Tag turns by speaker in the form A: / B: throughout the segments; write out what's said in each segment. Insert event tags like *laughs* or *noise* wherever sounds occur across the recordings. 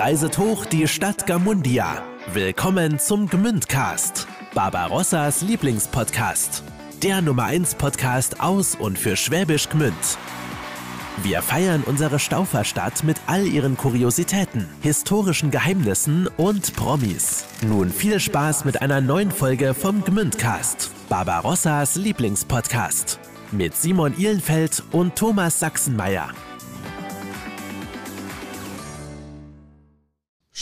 A: reiset hoch die Stadt Gamundia. Willkommen zum Gmündcast, Barbarossas Lieblingspodcast. Der Nummer 1 Podcast aus und für Schwäbisch Gmünd. Wir feiern unsere Stauferstadt mit all ihren Kuriositäten, historischen Geheimnissen und Promis. Nun viel Spaß mit einer neuen Folge vom Gmündcast, Barbarossas Lieblingspodcast. Mit Simon Ihlenfeld und Thomas Sachsenmeier.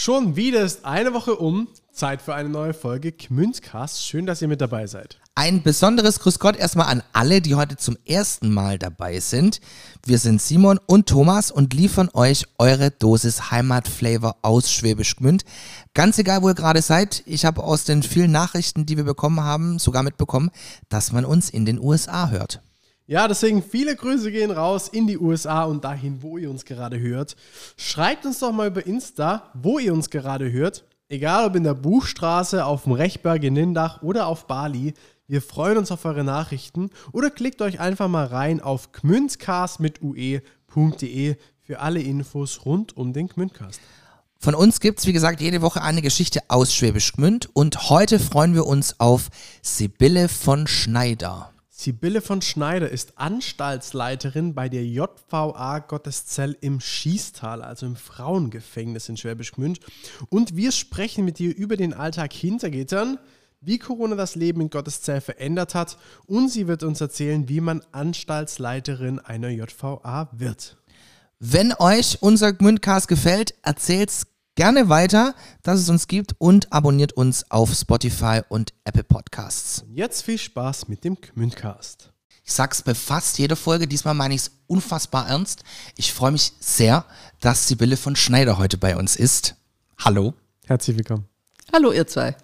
B: Schon wieder ist eine Woche um. Zeit für eine neue Folge Gmündcast. Schön, dass ihr mit dabei seid.
C: Ein besonderes Grüß Gott erstmal an alle, die heute zum ersten Mal dabei sind. Wir sind Simon und Thomas und liefern euch eure Dosis Heimatflavor aus Schwäbisch Gmünd. Ganz egal, wo ihr gerade seid, ich habe aus den vielen Nachrichten, die wir bekommen haben, sogar mitbekommen, dass man uns in den USA hört.
B: Ja, deswegen viele Grüße gehen raus in die USA und dahin, wo ihr uns gerade hört. Schreibt uns doch mal über Insta, wo ihr uns gerade hört. Egal ob in der Buchstraße, auf dem Rechberg in Nindach oder auf Bali. Wir freuen uns auf eure Nachrichten oder klickt euch einfach mal rein auf gmünzcast mit ue.de für alle Infos rund um den Gmündcast.
C: Von uns gibt es, wie gesagt, jede Woche eine Geschichte aus Schwäbisch Gmünd und heute freuen wir uns auf Sibylle von Schneider.
B: Sibylle von Schneider ist Anstaltsleiterin bei der JVA Gotteszell im Schießtal, also im Frauengefängnis in Schwäbisch Gmünd. Und wir sprechen mit ihr über den Alltag hinter Gittern, wie Corona das Leben in Gotteszell verändert hat und sie wird uns erzählen, wie man Anstaltsleiterin einer JVA wird.
C: Wenn euch unser Gmündcast gefällt, erzählt's gerne weiter, dass es uns gibt und abonniert uns auf Spotify und Apple Podcasts.
B: Jetzt viel Spaß mit dem Gmündcast.
C: Ich sag's bei fast jeder Folge, diesmal meine ich es unfassbar ernst. Ich freue mich sehr, dass Sibylle von Schneider heute bei uns ist. Hallo.
B: Herzlich willkommen.
D: Hallo, ihr zwei.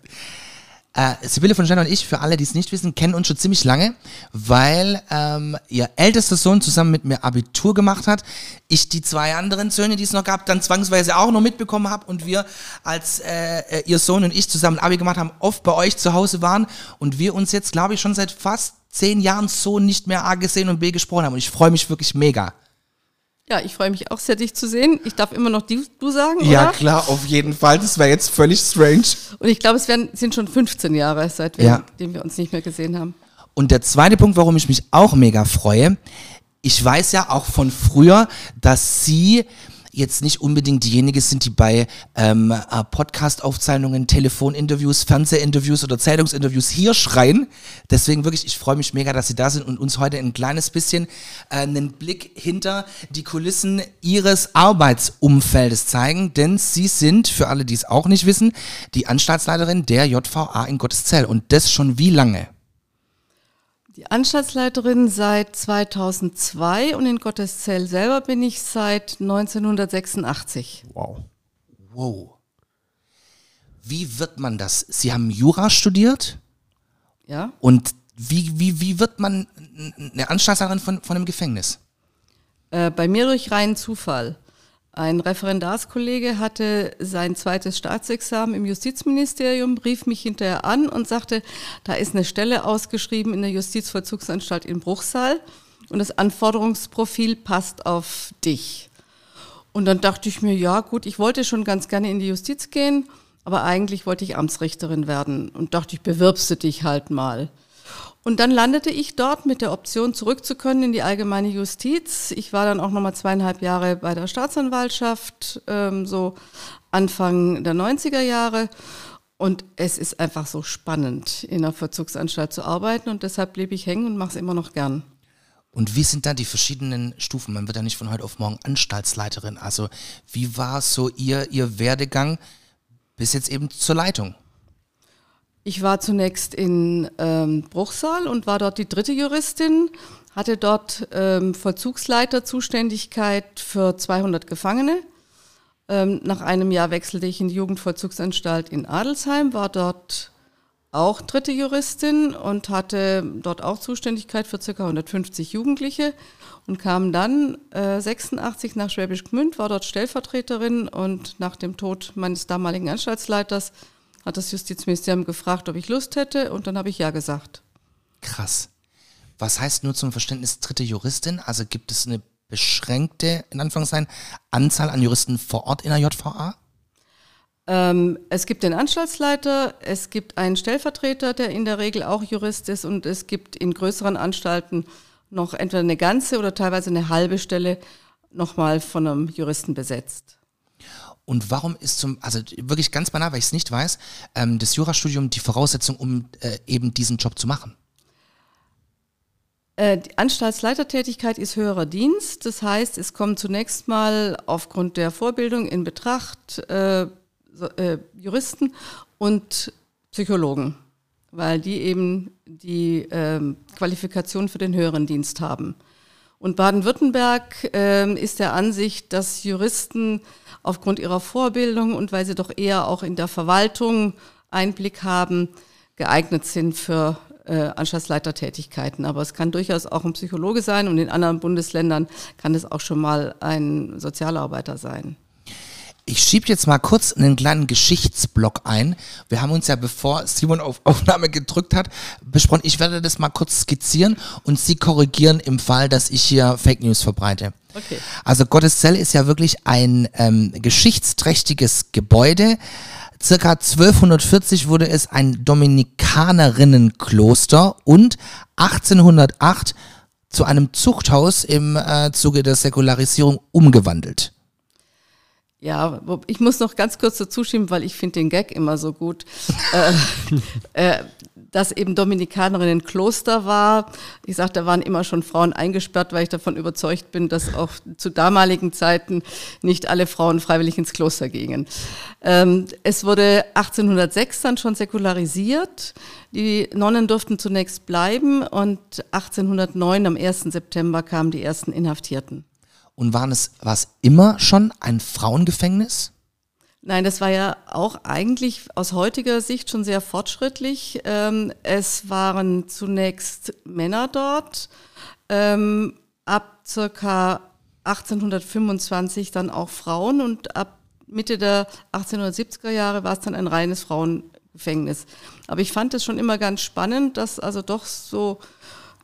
C: Äh, Sibylle von Schneider und ich, für alle, die es nicht wissen, kennen uns schon ziemlich lange, weil ähm, ihr ältester Sohn zusammen mit mir Abitur gemacht hat. Ich die zwei anderen Söhne, die es noch gab, dann zwangsweise auch noch mitbekommen habe und wir, als äh, äh, ihr Sohn und ich zusammen Abi gemacht haben, oft bei euch zu Hause waren und wir uns jetzt, glaube ich, schon seit fast zehn Jahren so nicht mehr A gesehen und B gesprochen haben. Und ich freue mich wirklich mega.
D: Ja, ich freue mich auch sehr, dich zu sehen. Ich darf immer noch die, du sagen,
C: Ja,
D: oder?
C: klar, auf jeden Fall. Das wäre jetzt völlig strange.
D: Und ich glaube, es werden, sind schon 15 Jahre, seitdem
C: Ja.
D: wir uns nicht mehr gesehen haben.
C: Und der zweite Punkt, warum ich mich auch mega freue, ich weiß ja auch von früher, dass Sie jetzt nicht unbedingt diejenige sind, die bei ähm, äh, Podcast-Aufzeichnungen, Telefoninterviews, Fernsehinterviews oder Zeitungsinterviews hier schreien. Deswegen wirklich, ich freue mich mega, dass Sie da sind und uns heute ein kleines bisschen äh, einen Blick hinter die Kulissen Ihres Arbeitsumfeldes zeigen, denn Sie sind, für alle, die es auch nicht wissen, die Anstaltsleiterin der JVA in Gotteszell. Und das schon wie lange?
D: Die Anstaltsleiterin seit 2002 und in Gotteszell selber bin ich seit 1986.
B: Wow.
C: Wow. Wie wird man das? Sie haben Jura studiert
D: Ja,
C: und wie, wie, wie wird man eine Anstaltsleiterin von, von einem Gefängnis?
D: äh, bei mir durch reinen Zufall. Ein Referendarskollege hatte sein zweites Staatsexamen im Justizministerium, rief mich hinterher an und sagte, da ist eine Stelle ausgeschrieben in der Justizvollzugsanstalt in Bruchsal und das Anforderungsprofil passt auf dich. Und dann dachte ich mir, ja gut, ich wollte schon ganz gerne in die Justiz gehen, aber eigentlich wollte ich Amtsrichterin werden und dachte ich, bewirbst du dich halt mal. Und dann landete ich dort mit der Option, zurückzukönnen in die allgemeine Justiz. Ich war dann auch nochmal zweieinhalb Jahre bei der Staatsanwaltschaft, ähm, so Anfang der 90er Jahre. Und es ist einfach so spannend, in einer Vollzugsanstalt zu arbeiten. Und deshalb blieb ich hängen und mache es immer noch gern.
C: Und wie sind da die verschiedenen Stufen? Man wird ja nicht von heute auf morgen Anstaltsleiterin. Also wie war so Ihr, Ihr Werdegang bis jetzt eben zur Leitung?
D: Ich war zunächst in ähm, Bruchsal und war dort die dritte Juristin, hatte dort ähm, Vollzugsleiterzuständigkeit für 200 Gefangene. Ähm, nach einem Jahr wechselte ich in die Jugendvollzugsanstalt in Adelsheim, war dort auch dritte Juristin und hatte dort auch Zuständigkeit für ca. 150 Jugendliche und kam dann äh, 86 nach Schwäbisch Gmünd, war dort Stellvertreterin und nach dem Tod meines damaligen Anstaltsleiters hat das Justizministerium gefragt, ob ich Lust hätte und dann habe ich ja gesagt.
C: Krass. Was heißt nur zum Verständnis dritte Juristin? Also gibt es eine beschränkte, in Anführungszeichen, Anzahl an Juristen vor Ort in der JVA?
D: Ähm, es gibt den Anstaltsleiter, es gibt einen Stellvertreter, der in der Regel auch Jurist ist und es gibt in größeren Anstalten noch entweder eine ganze oder teilweise eine halbe Stelle nochmal von einem Juristen besetzt.
C: Und warum ist zum, also wirklich ganz banal, weil ich es nicht weiß, ähm, das Jurastudium die Voraussetzung, um äh, eben diesen Job zu machen?
D: Äh, die Anstaltsleitertätigkeit ist höherer Dienst. Das heißt, es kommt zunächst mal aufgrund der Vorbildung in Betracht äh, äh, Juristen und Psychologen, weil die eben die ähm, Qualifikation für den höheren Dienst haben. Und Baden-Württemberg äh, ist der Ansicht, dass Juristen aufgrund ihrer Vorbildung und weil sie doch eher auch in der Verwaltung Einblick haben, geeignet sind für äh, Anstaltsleitertätigkeiten. Aber es kann durchaus auch ein Psychologe sein und in anderen Bundesländern kann es auch schon mal ein Sozialarbeiter sein.
C: Ich schiebe jetzt mal kurz einen kleinen Geschichtsblock ein. Wir haben uns ja, bevor Simon auf Aufnahme gedrückt hat, besprochen. Ich werde das mal kurz skizzieren und Sie korrigieren im Fall, dass ich hier Fake News verbreite. Okay. Also Gotteszell ist ja wirklich ein ähm, geschichtsträchtiges Gebäude. Circa 1240 wurde es ein Dominikanerinnenkloster und 1808 zu einem Zuchthaus im äh, Zuge der Säkularisierung umgewandelt.
D: Ja, ich muss noch ganz kurz dazu schieben, weil ich finde den Gag immer so gut, äh, *laughs* äh, dass eben Dominikanerinnen Kloster war. Ich sage, da waren immer schon Frauen eingesperrt, weil ich davon überzeugt bin, dass auch zu damaligen Zeiten nicht alle Frauen freiwillig ins Kloster gingen. Ähm, es wurde 1806 dann schon säkularisiert. Die Nonnen durften zunächst bleiben und 1809 am 1. September kamen die ersten Inhaftierten.
C: Und waren es, war es immer schon ein Frauengefängnis?
D: Nein, das war ja auch eigentlich aus heutiger Sicht schon sehr fortschrittlich. Ähm, es waren zunächst Männer dort, ähm, ab circa 1825 dann auch Frauen und ab Mitte der 1870er Jahre war es dann ein reines Frauengefängnis. Aber ich fand es schon immer ganz spannend, dass also doch so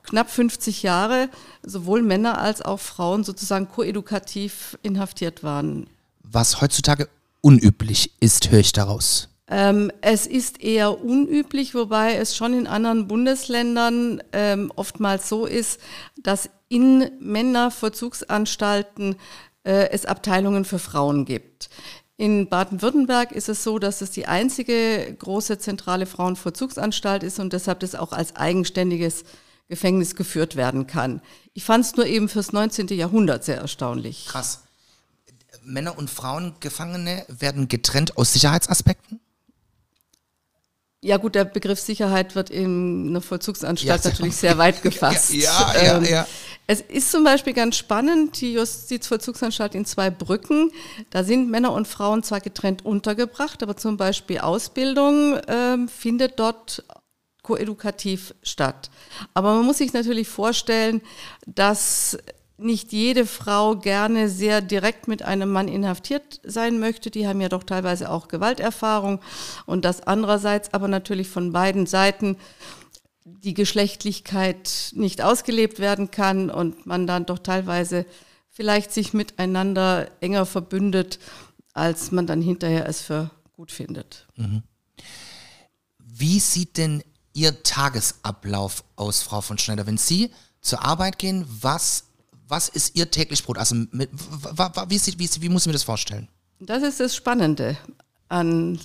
D: knapp 50 Jahre sowohl Männer als auch Frauen sozusagen koedukativ inhaftiert waren.
C: Was heutzutage unüblich ist, höre ich daraus.
D: Ähm, es ist eher unüblich, wobei es schon in anderen Bundesländern ähm, oftmals so ist, dass in Männervollzugsanstalten äh, es Abteilungen für Frauen gibt. In Baden-Württemberg ist es so, dass es die einzige große zentrale Frauenvollzugsanstalt ist und deshalb das auch als eigenständiges Gefängnis geführt werden kann. Ich fand es nur eben fürs 19. Jahrhundert sehr erstaunlich.
C: Krass. Männer und Frauen Gefangene werden getrennt aus Sicherheitsaspekten?
D: Ja gut, der Begriff Sicherheit wird in einer Vollzugsanstalt ja, natürlich sehr weit *laughs* gefasst.
C: Ja, ja, ähm, ja,
D: Es ist zum Beispiel ganz spannend, die Justizvollzugsanstalt in zwei Brücken, da sind Männer und Frauen zwar getrennt untergebracht, aber zum Beispiel Ausbildung ähm, findet dort koedukativ statt. Aber man muss sich natürlich vorstellen, dass nicht jede Frau gerne sehr direkt mit einem Mann inhaftiert sein möchte. Die haben ja doch teilweise auch Gewalterfahrung und dass andererseits aber natürlich von beiden Seiten die Geschlechtlichkeit nicht ausgelebt werden kann und man dann doch teilweise vielleicht sich miteinander enger verbündet, als man dann hinterher es für gut findet. Mhm.
C: Wie sieht denn Ihr Tagesablauf aus, Frau von Schneider? Wenn Sie zur Arbeit gehen, was, was ist Ihr täglich Brot? Also mit, wie, wie, wie muss ich mir das vorstellen?
D: Das ist das Spannende an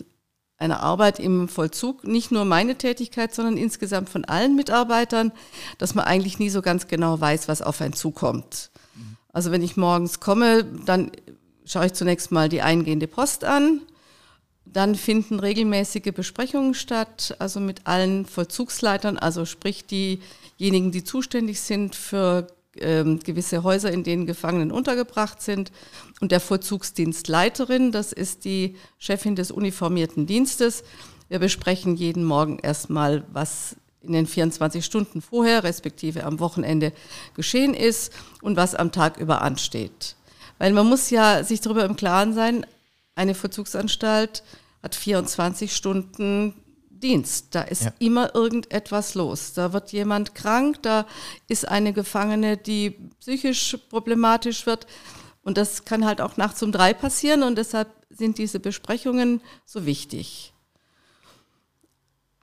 D: einer Arbeit im Vollzug. Nicht nur meine Tätigkeit, sondern insgesamt von allen Mitarbeitern, dass man eigentlich nie so ganz genau weiß, was auf einen zukommt. Also wenn ich morgens komme, dann schaue ich zunächst mal die eingehende Post an dann finden regelmäßige Besprechungen statt, also mit allen Vollzugsleitern, also sprich diejenigen, die zuständig sind für ähm, gewisse Häuser, in denen Gefangenen untergebracht sind. Und der Vollzugsdienstleiterin, das ist die Chefin des uniformierten Dienstes. Wir besprechen jeden Morgen erstmal, was in den 24 Stunden vorher, respektive am Wochenende geschehen ist und was am Tag über ansteht. Weil man muss ja sich darüber im Klaren sein, eine Vollzugsanstalt hat 24 Stunden Dienst. Da ist ja. immer irgendetwas los. Da wird jemand krank, da ist eine Gefangene, die psychisch problematisch wird. Und das kann halt auch nachts um drei passieren und deshalb sind diese Besprechungen so wichtig.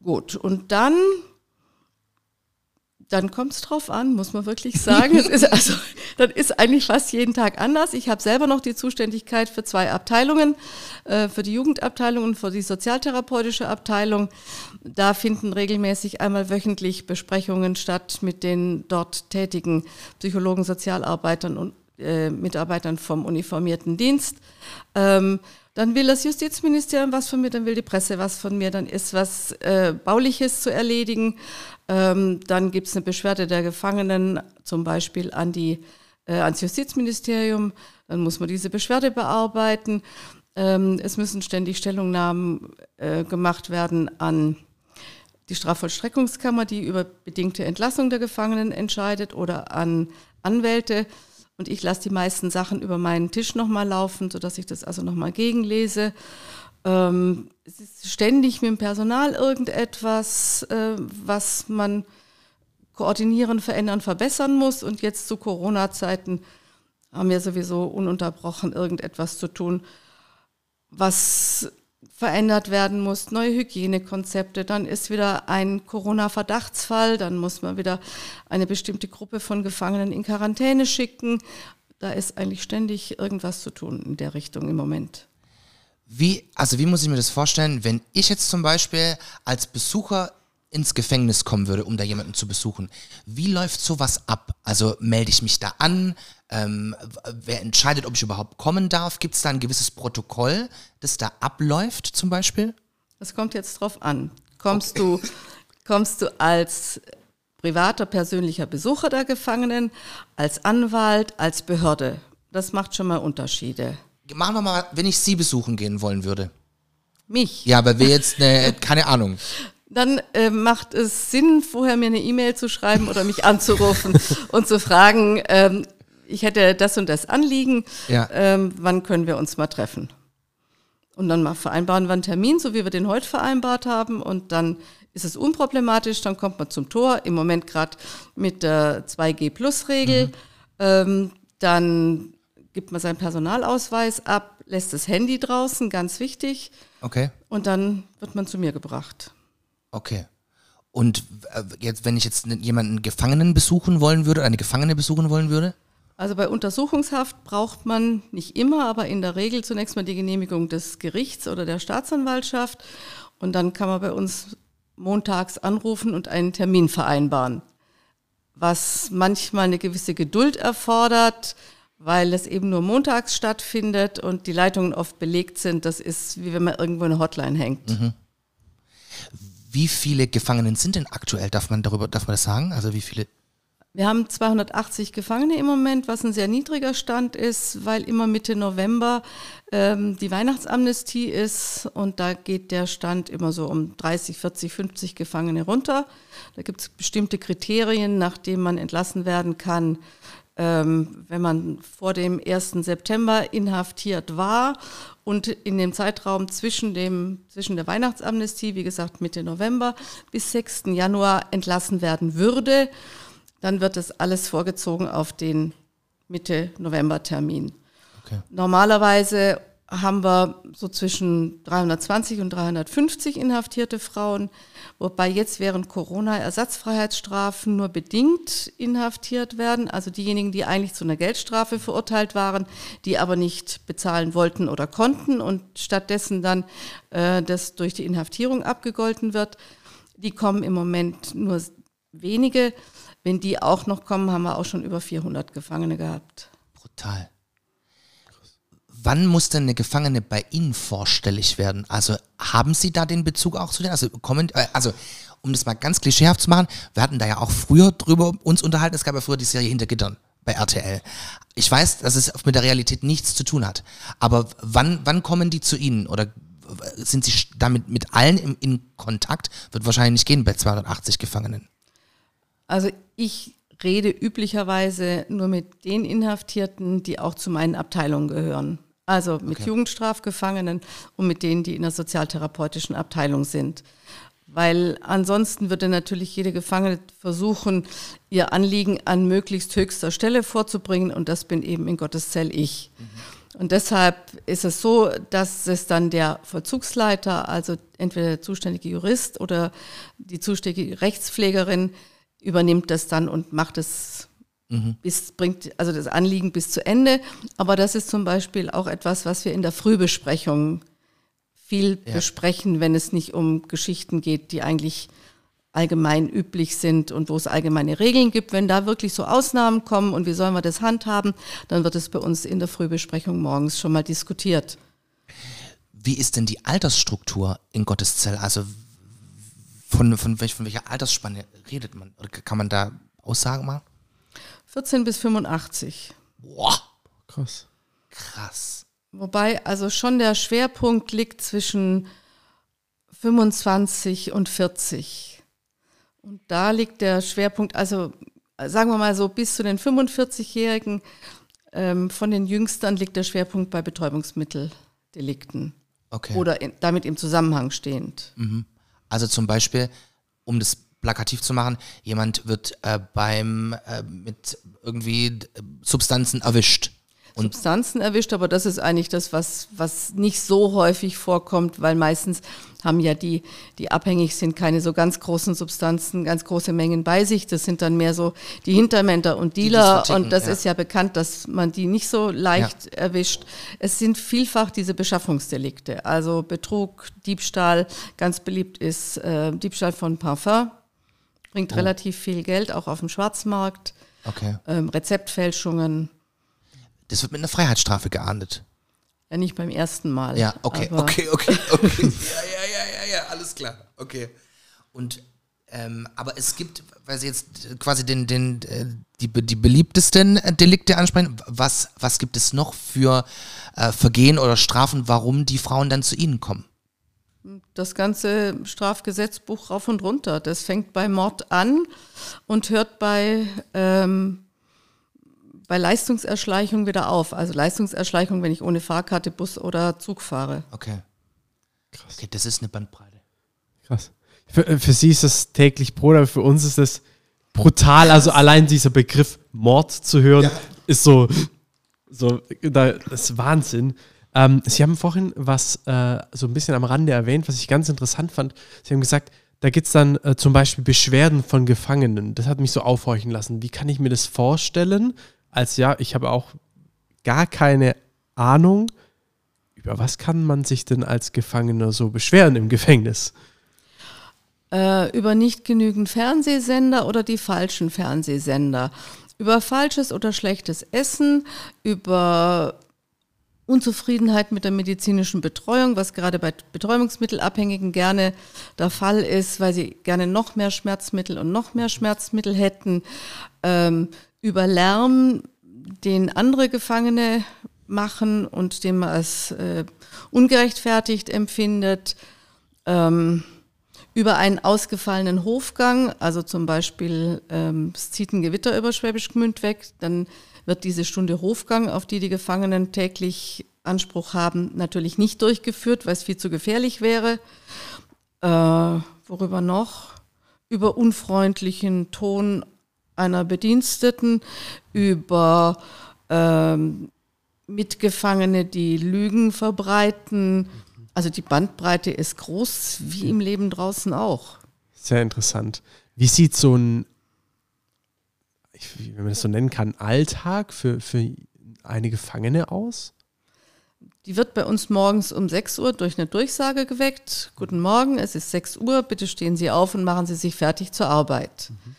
D: Gut, und dann dann kommt es drauf an, muss man wirklich sagen. es ist *laughs* also, das ist eigentlich fast jeden Tag anders. Ich habe selber noch die Zuständigkeit für zwei Abteilungen, äh, für die Jugendabteilung und für die sozialtherapeutische Abteilung. Da finden regelmäßig einmal wöchentlich Besprechungen statt mit den dort tätigen Psychologen, Sozialarbeitern und äh, Mitarbeitern vom uniformierten Dienst. Ähm, dann will das Justizministerium was von mir, dann will die Presse was von mir, dann ist was äh, Bauliches zu erledigen. Ähm, dann gibt es eine Beschwerde der Gefangenen, zum Beispiel an die, äh, ans Justizministerium. Dann muss man diese Beschwerde bearbeiten. Ähm, es müssen ständig Stellungnahmen äh, gemacht werden an die Strafvollstreckungskammer, die über bedingte Entlassung der Gefangenen entscheidet, oder an Anwälte. Und ich lasse die meisten Sachen über meinen Tisch nochmal laufen, sodass ich das also nochmal gegenlese. Ähm, es ist ständig mit dem Personal irgendetwas, äh, was man koordinieren, verändern, verbessern muss. Und jetzt zu Corona-Zeiten haben wir sowieso ununterbrochen irgendetwas zu tun, was verändert werden muss, neue Hygienekonzepte, dann ist wieder ein Corona-Verdachtsfall, dann muss man wieder eine bestimmte Gruppe von Gefangenen in Quarantäne schicken. Da ist eigentlich ständig irgendwas zu tun in der Richtung im Moment.
C: Wie, also wie muss ich mir das vorstellen, wenn ich jetzt zum Beispiel als Besucher ins Gefängnis kommen würde, um da jemanden zu besuchen. Wie läuft sowas ab? Also melde ich mich da an? Ähm, wer entscheidet, ob ich überhaupt kommen darf? Gibt es da ein gewisses Protokoll, das da abläuft zum Beispiel?
D: Das kommt jetzt drauf an. Kommst okay. du, kommst du als privater, persönlicher Besucher der Gefangenen, als Anwalt, als Behörde? Das macht schon mal Unterschiede.
C: Machen wir mal, wenn ich Sie besuchen gehen wollen würde.
D: Mich?
C: Ja, aber wer jetzt, eine, keine Ahnung *laughs*
D: dann äh, macht es Sinn, vorher mir eine E-Mail zu schreiben oder mich anzurufen *laughs* und zu fragen, ähm, ich hätte das und das Anliegen, ja. ähm, wann können wir uns mal treffen? Und dann mal vereinbaren wir einen Termin, so wie wir den heute vereinbart haben und dann ist es unproblematisch, dann kommt man zum Tor, im Moment gerade mit der 2G-Plus-Regel, mhm. ähm, dann gibt man seinen Personalausweis ab, lässt das Handy draußen, ganz wichtig.
C: Okay.
D: Und dann wird man zu mir gebracht.
C: Okay. Und äh, jetzt, wenn ich jetzt jemanden Gefangenen besuchen wollen würde, eine Gefangene besuchen wollen würde?
D: Also bei Untersuchungshaft braucht man nicht immer, aber in der Regel zunächst mal die Genehmigung des Gerichts oder der Staatsanwaltschaft. Und dann kann man bei uns montags anrufen und einen Termin vereinbaren. Was manchmal eine gewisse Geduld erfordert, weil es eben nur montags stattfindet und die Leitungen oft belegt sind. Das ist wie wenn man irgendwo eine Hotline hängt. Mhm.
C: Wie viele Gefangenen sind denn aktuell? Darf man darüber, darf man das sagen? Also wie viele?
D: Wir haben 280 Gefangene im Moment, was ein sehr niedriger Stand ist, weil immer Mitte November ähm, die Weihnachtsamnestie ist und da geht der Stand immer so um 30, 40, 50 Gefangene runter. Da gibt es bestimmte Kriterien, nach denen man entlassen werden kann, ähm, wenn man vor dem 1. September inhaftiert war und in dem Zeitraum zwischen, dem, zwischen der Weihnachtsamnestie, wie gesagt Mitte November, bis 6. Januar entlassen werden würde, dann wird das alles vorgezogen auf den Mitte November Termin. Okay. Normalerweise haben wir so zwischen 320 und 350 inhaftierte Frauen, wobei jetzt während Corona Ersatzfreiheitsstrafen nur bedingt inhaftiert werden, also diejenigen, die eigentlich zu einer Geldstrafe verurteilt waren, die aber nicht bezahlen wollten oder konnten und stattdessen dann äh, das durch die Inhaftierung abgegolten wird, die kommen im Moment nur wenige. Wenn die auch noch kommen, haben wir auch schon über 400 Gefangene gehabt.
C: Brutal. Wann muss denn eine Gefangene bei Ihnen vorstellig werden? Also haben Sie da den Bezug auch zu denen? Also, kommen, äh, also um das mal ganz klischeehaft zu machen, wir hatten da ja auch früher drüber uns unterhalten, es gab ja früher die Serie Hinter Gittern bei RTL. Ich weiß, dass es mit der Realität nichts zu tun hat. Aber wann, wann kommen die zu Ihnen? Oder sind Sie damit mit allen in, in Kontakt? Wird wahrscheinlich nicht gehen bei 280 Gefangenen.
D: Also ich rede üblicherweise nur mit den Inhaftierten, die auch zu meinen Abteilungen gehören. Also mit okay. Jugendstrafgefangenen und mit denen, die in der sozialtherapeutischen Abteilung sind. weil ansonsten würde natürlich jede Gefangene versuchen, ihr Anliegen an möglichst höchster Stelle vorzubringen und das bin eben in Gottes Zell ich. Mhm. Und deshalb ist es so, dass es dann der Vollzugsleiter, also entweder der zuständige Jurist oder die zuständige Rechtspflegerin, übernimmt das dann und macht es mhm. bis, bringt also das Anliegen bis zu Ende. Aber das ist zum Beispiel auch etwas, was wir in der Frühbesprechung viel ja. besprechen, wenn es nicht um Geschichten geht, die eigentlich allgemein üblich sind und wo es allgemeine Regeln gibt. Wenn da wirklich so Ausnahmen kommen und wie sollen wir das handhaben, dann wird es bei uns in der Frühbesprechung morgens schon mal diskutiert.
C: Wie ist denn die Altersstruktur in Gotteszell? Also von, von, welch, von welcher Altersspanne redet man? Oder kann man da Aussagen machen?
D: 14 bis 85.
C: Boah.
B: Krass.
C: Krass.
D: Wobei also schon der Schwerpunkt liegt zwischen 25 und 40. Und da liegt der Schwerpunkt, also sagen wir mal so, bis zu den 45-Jährigen ähm, von den Jüngsten liegt der Schwerpunkt bei Betäubungsmitteldelikten.
C: Okay.
D: Oder in, damit im Zusammenhang stehend.
C: Mhm. Also zum Beispiel, um das plakativ zu machen, jemand wird äh, beim äh, mit irgendwie äh, Substanzen erwischt
D: und Substanzen erwischt, aber das ist eigentlich das, was, was nicht so häufig vorkommt, weil meistens haben ja die, die abhängig sind, keine so ganz großen Substanzen, ganz große Mengen bei sich. Das sind dann mehr so die Hintermänner und Dealer. Die und das ja. ist ja bekannt, dass man die nicht so leicht ja. erwischt. Es sind vielfach diese Beschaffungsdelikte, also Betrug, Diebstahl. Ganz beliebt ist äh, Diebstahl von Parfum, bringt oh. relativ viel Geld, auch auf dem Schwarzmarkt.
C: Okay.
D: Ähm, Rezeptfälschungen.
C: Das wird mit einer Freiheitsstrafe geahndet.
D: Ja, nicht beim ersten Mal.
C: Ja, okay, okay, okay, okay. *laughs* ja, ja, ja, ja, ja, alles klar. Okay. Und ähm, aber es gibt, weil Sie jetzt quasi den, den, äh, die, die beliebtesten Delikte ansprechen, was, was gibt es noch für äh, Vergehen oder Strafen, warum die Frauen dann zu Ihnen kommen?
D: Das ganze Strafgesetzbuch rauf und runter. Das fängt bei Mord an und hört bei ähm, bei Leistungserschleichung wieder auf. Also Leistungserschleichung, wenn ich ohne Fahrkarte Bus oder Zug fahre.
C: Okay. Krass. Okay, das ist eine Bandbreite.
B: Krass. Für, äh, für Sie ist das täglich Brot, aber für uns ist das brutal. Also allein dieser Begriff Mord zu hören, ja. ist so, so das ist Wahnsinn. Ähm, Sie haben vorhin was äh, so ein bisschen am Rande erwähnt, was ich ganz interessant fand. Sie haben gesagt, da gibt es dann äh, zum Beispiel Beschwerden von Gefangenen. Das hat mich so aufhorchen lassen. Wie kann ich mir das vorstellen? als ja, ich habe auch gar keine Ahnung, über was kann man sich denn als Gefangener so beschweren im Gefängnis?
D: Äh, über nicht genügend Fernsehsender oder die falschen Fernsehsender. Über falsches oder schlechtes Essen, über Unzufriedenheit mit der medizinischen Betreuung, was gerade bei Betäubungsmittelabhängigen gerne der Fall ist, weil sie gerne noch mehr Schmerzmittel und noch mehr Schmerzmittel hätten. Ähm, über Lärm, den andere Gefangene machen und den man als äh, ungerechtfertigt empfindet, ähm, über einen ausgefallenen Hofgang, also zum Beispiel ähm, es zieht ein Gewitter über Schwäbisch Gmünd weg, dann wird diese Stunde Hofgang, auf die die Gefangenen täglich Anspruch haben, natürlich nicht durchgeführt, weil es viel zu gefährlich wäre. Äh, worüber noch? Über unfreundlichen Ton einer Bediensteten, über ähm, Mitgefangene, die Lügen verbreiten. Also die Bandbreite ist groß, wie im Leben draußen auch.
B: Sehr interessant. Wie sieht so ein, wenn man das so nennen kann, Alltag für, für eine Gefangene aus?
D: Die wird bei uns morgens um 6 Uhr durch eine Durchsage geweckt. Guten Morgen, es ist 6 Uhr, bitte stehen Sie auf und machen Sie sich fertig zur Arbeit. Mhm.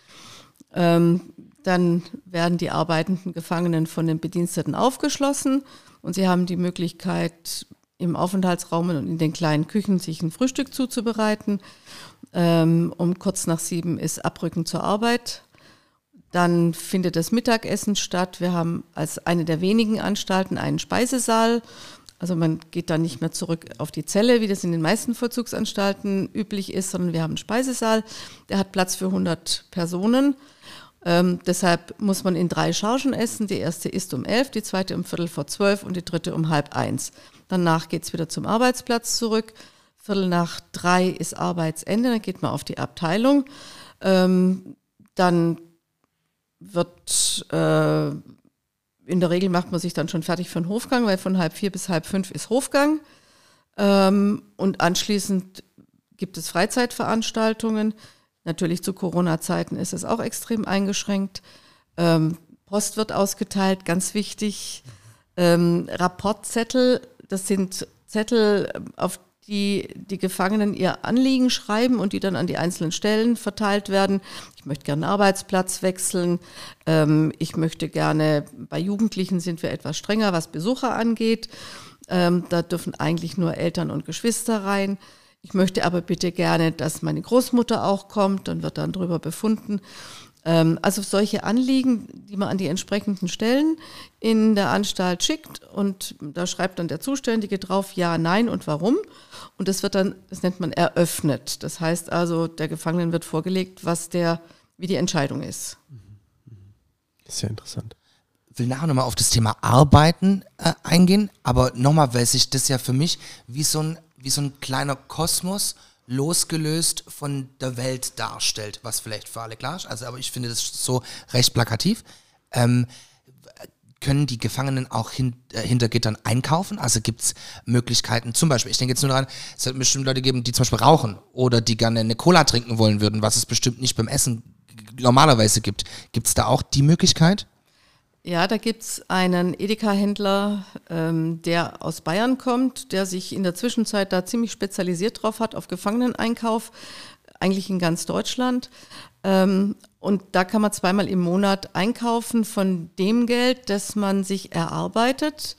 D: Ähm, dann werden die arbeitenden Gefangenen von den Bediensteten aufgeschlossen und sie haben die Möglichkeit, im Aufenthaltsraum und in den kleinen Küchen sich ein Frühstück zuzubereiten. Ähm, um kurz nach sieben ist Abrücken zur Arbeit. Dann findet das Mittagessen statt. Wir haben als eine der wenigen Anstalten einen Speisesaal. Also man geht dann nicht mehr zurück auf die Zelle, wie das in den meisten Vollzugsanstalten üblich ist, sondern wir haben einen Speisesaal. Der hat Platz für 100 Personen. Ähm, deshalb muss man in drei Chargen essen. Die erste ist um elf, die zweite um Viertel vor zwölf und die dritte um halb eins. Danach geht es wieder zum Arbeitsplatz zurück. Viertel nach drei ist Arbeitsende, dann geht man auf die Abteilung. Ähm, dann wird äh, in der Regel macht man sich dann schon fertig für den Hofgang, weil von halb vier bis halb fünf ist Hofgang. Ähm, und anschließend gibt es Freizeitveranstaltungen. Natürlich zu Corona-Zeiten ist es auch extrem eingeschränkt. Ähm, Post wird ausgeteilt, ganz wichtig. Ähm, Rapportzettel, das sind Zettel, auf die die Gefangenen ihr Anliegen schreiben und die dann an die einzelnen Stellen verteilt werden. Ich möchte gerne einen Arbeitsplatz wechseln. Ähm, ich möchte gerne, bei Jugendlichen sind wir etwas strenger, was Besucher angeht. Ähm, da dürfen eigentlich nur Eltern und Geschwister rein. Ich möchte aber bitte gerne, dass meine Großmutter auch kommt, dann wird dann darüber befunden. Ähm, also solche Anliegen, die man an die entsprechenden Stellen in der Anstalt schickt und da schreibt dann der Zuständige drauf Ja, Nein und Warum. Und das wird dann, das nennt man eröffnet. Das heißt also, der Gefangenen wird vorgelegt, was der, wie die Entscheidung ist.
B: Sehr interessant.
C: Ich will nachher nochmal auf das Thema Arbeiten äh, eingehen, aber nochmal, weil sich das ja für mich wie so ein, wie so ein kleiner Kosmos losgelöst von der Welt darstellt, was vielleicht für alle klar ist. Also, aber ich finde das so recht plakativ. Ähm, können die Gefangenen auch hin, äh, hinter Gittern einkaufen? Also gibt es Möglichkeiten, zum Beispiel, ich denke jetzt nur daran, es wird bestimmt Leute geben, die zum Beispiel rauchen oder die gerne eine Cola trinken wollen würden, was es bestimmt nicht beim Essen normalerweise gibt. Gibt es da auch die Möglichkeit?
D: Ja, da gibt's einen Edeka-Händler, ähm, der aus Bayern kommt, der sich in der Zwischenzeit da ziemlich spezialisiert drauf hat, auf Gefangeneneinkauf, eigentlich in ganz Deutschland. Ähm, und da kann man zweimal im Monat einkaufen von dem Geld, das man sich erarbeitet,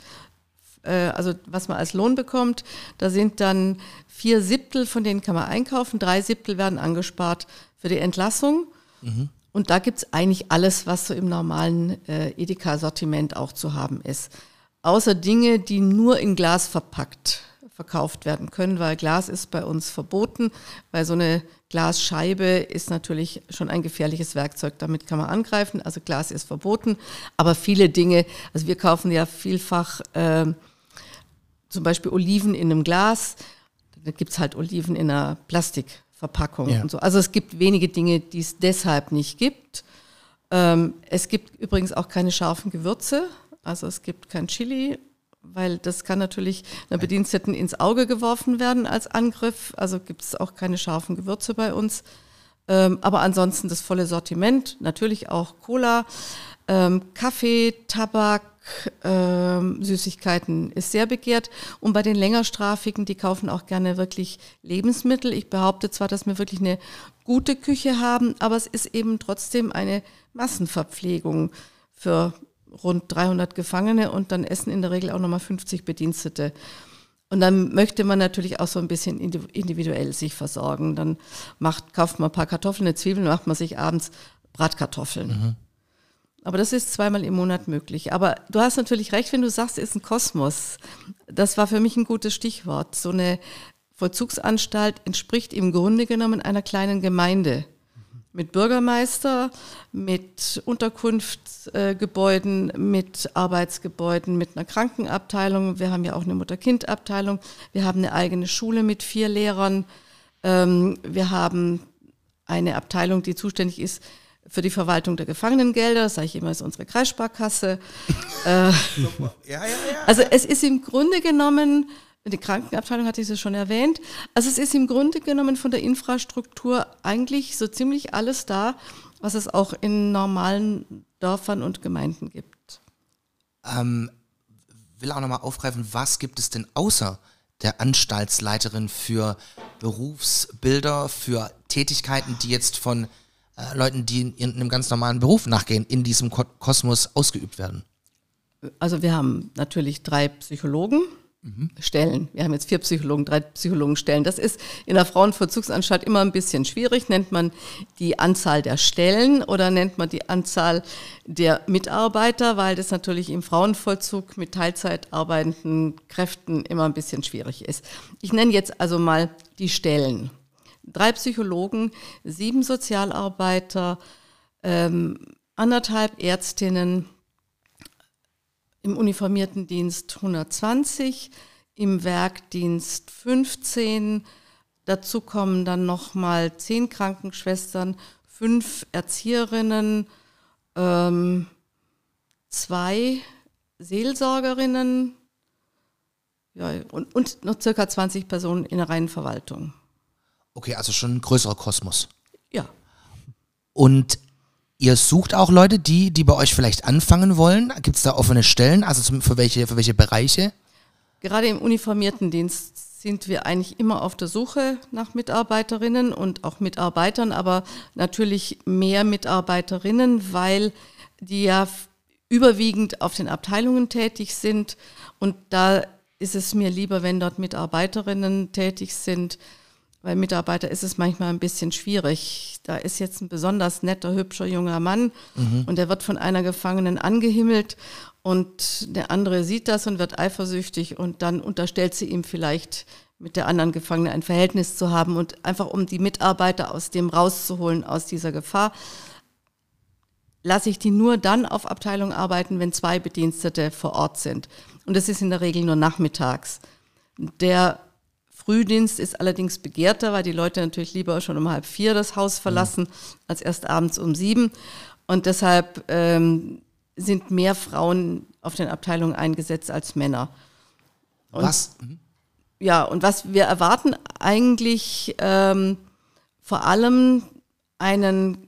D: äh, also was man als Lohn bekommt. Da sind dann vier Siebtel, von denen kann man einkaufen, drei Siebtel werden angespart für die Entlassung. Mhm. Und da gibt es eigentlich alles, was so im normalen äh, Edeka-Sortiment auch zu haben ist. Außer Dinge, die nur in Glas verpackt verkauft werden können, weil Glas ist bei uns verboten, weil so eine Glasscheibe ist natürlich schon ein gefährliches Werkzeug, damit kann man angreifen, also Glas ist verboten, aber viele Dinge, also wir kaufen ja vielfach äh, zum Beispiel Oliven in einem Glas, da gibt es halt Oliven in einer Plastik. Verpackung ja. und so. Also es gibt wenige Dinge, die es deshalb nicht gibt. Ähm, es gibt übrigens auch keine scharfen Gewürze. Also es gibt kein Chili, weil das kann natürlich einer Bediensteten ins Auge geworfen werden als Angriff. Also gibt es auch keine scharfen Gewürze bei uns. Ähm, aber ansonsten das volle Sortiment, natürlich auch Cola, ähm, Kaffee, Tabak, Süßigkeiten ist sehr begehrt. Und bei den längerstrafigen, die kaufen auch gerne wirklich Lebensmittel. Ich behaupte zwar, dass wir wirklich eine gute Küche haben, aber es ist eben trotzdem eine Massenverpflegung für rund 300 Gefangene und dann essen in der Regel auch nochmal 50 Bedienstete. Und dann möchte man natürlich auch so ein bisschen individuell sich versorgen. Dann macht, kauft man ein paar Kartoffeln, eine Zwiebeln, macht man sich abends Bratkartoffeln. Mhm. Aber das ist zweimal im Monat möglich. Aber du hast natürlich recht, wenn du sagst, es ist ein Kosmos. Das war für mich ein gutes Stichwort. So eine Vollzugsanstalt entspricht im Grunde genommen einer kleinen Gemeinde. Mit Bürgermeister, mit Unterkunftsgebäuden, mit Arbeitsgebäuden, mit einer Krankenabteilung. Wir haben ja auch eine Mutter-Kind-Abteilung. Wir haben eine eigene Schule mit vier Lehrern. Ähm, wir haben eine Abteilung, die zuständig ist für die Verwaltung der Gefangenengelder, das sage ich immer, ist unsere Kreissparkasse. *laughs* äh, ja, ja, ja. Also es ist im Grunde genommen, die Krankenabteilung hatte ich es schon erwähnt, also es ist im Grunde genommen von der Infrastruktur eigentlich so ziemlich alles da, was es auch in normalen Dörfern und Gemeinden gibt.
C: Ähm, will auch nochmal aufgreifen, was gibt es denn außer der Anstaltsleiterin für Berufsbilder, für Tätigkeiten, die jetzt von äh, Leuten, die in einem ganz normalen Beruf nachgehen, in diesem Ko Kosmos ausgeübt werden?
D: Also wir haben natürlich drei Psychologen. Mhm. Stellen. Wir haben jetzt vier Psychologen, drei Psychologen Stellen. Das ist in der Frauenvollzugsanstalt immer ein bisschen schwierig. Nennt man die Anzahl der Stellen oder nennt man die Anzahl der Mitarbeiter, weil das natürlich im Frauenvollzug mit Teilzeit arbeitenden Kräften immer ein bisschen schwierig ist. Ich nenne jetzt also mal die Stellen drei Psychologen, sieben Sozialarbeiter, ähm, anderthalb Ärztinnen, im uniformierten Dienst 120, im Werkdienst 15. Dazu kommen dann nochmal zehn Krankenschwestern, fünf Erzieherinnen, ähm, zwei Seelsorgerinnen ja, und, und noch circa 20 Personen in der reinen Verwaltung.
C: Okay, also schon ein größerer Kosmos.
D: Ja.
C: Und ihr sucht auch Leute, die, die bei euch vielleicht anfangen wollen? Gibt es da offene Stellen? Also zum, für, welche, für welche Bereiche?
D: Gerade im uniformierten Dienst sind wir eigentlich immer auf der Suche nach Mitarbeiterinnen und auch Mitarbeitern, aber natürlich mehr Mitarbeiterinnen, weil die ja überwiegend auf den Abteilungen tätig sind und da ist es mir lieber, wenn dort Mitarbeiterinnen tätig sind, weil Mitarbeiter ist es manchmal ein bisschen schwierig. Da ist jetzt ein besonders netter, hübscher junger Mann mhm. und der wird von einer Gefangenen angehimmelt und der andere sieht das und wird eifersüchtig und dann unterstellt sie ihm vielleicht mit der anderen Gefangenen ein Verhältnis zu haben und einfach um die Mitarbeiter aus dem rauszuholen, aus dieser Gefahr, lasse ich die nur dann auf Abteilung arbeiten, wenn zwei Bedienstete vor Ort sind. Und das ist in der Regel nur nachmittags. Der Frühdienst ist allerdings begehrter, weil die Leute natürlich lieber schon um halb vier das Haus verlassen, mhm. als erst abends um sieben. Und deshalb ähm, sind mehr Frauen auf den Abteilungen eingesetzt als Männer.
C: Und, was? Mhm.
D: Ja, und was wir erwarten eigentlich ähm, vor allem einen,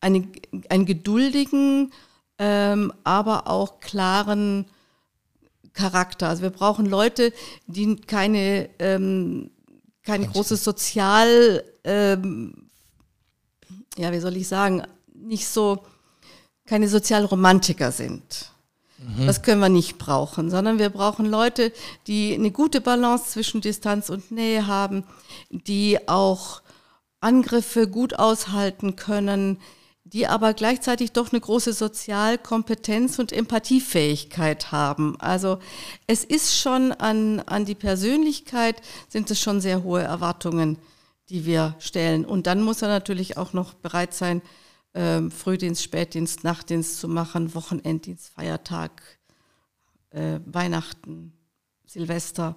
D: eine, einen geduldigen, ähm, aber auch klaren Charakter. Also wir brauchen Leute, die keine, ähm, keine große Sozial, ähm, ja, wie soll ich sagen, nicht so, keine Sozialromantiker sind. Mhm. Das können wir nicht brauchen, sondern wir brauchen Leute, die eine gute Balance zwischen Distanz und Nähe haben, die auch Angriffe gut aushalten können, die aber gleichzeitig doch eine große Sozialkompetenz und Empathiefähigkeit haben. Also es ist schon an, an die Persönlichkeit, sind es schon sehr hohe Erwartungen, die wir stellen. Und dann muss er natürlich auch noch bereit sein, ähm, Frühdienst, Spätdienst, Nachtdienst zu machen, Wochenenddienst, Feiertag, äh, Weihnachten, Silvester.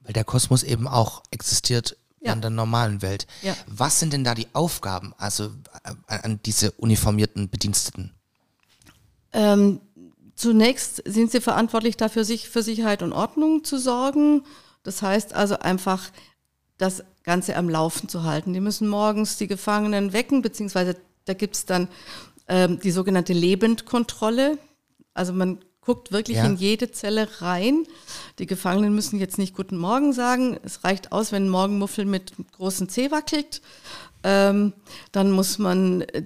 C: Weil der Kosmos eben auch existiert
D: ja.
C: an der normalen Welt.
D: Ja.
C: Was sind denn da die Aufgaben, also äh, an diese uniformierten Bediensteten?
D: Ähm, zunächst sind sie verantwortlich dafür, sich für Sicherheit und Ordnung zu sorgen. Das heißt also einfach, das Ganze am Laufen zu halten. Die müssen morgens die Gefangenen wecken, beziehungsweise da gibt es dann ähm, die sogenannte Lebendkontrolle. Also man guckt wirklich ja. in jede Zelle rein. Die Gefangenen müssen jetzt nicht Guten Morgen sagen. Es reicht aus, wenn ein Morgenmuffel mit großen C wackelt. Ähm, dann muss man äh,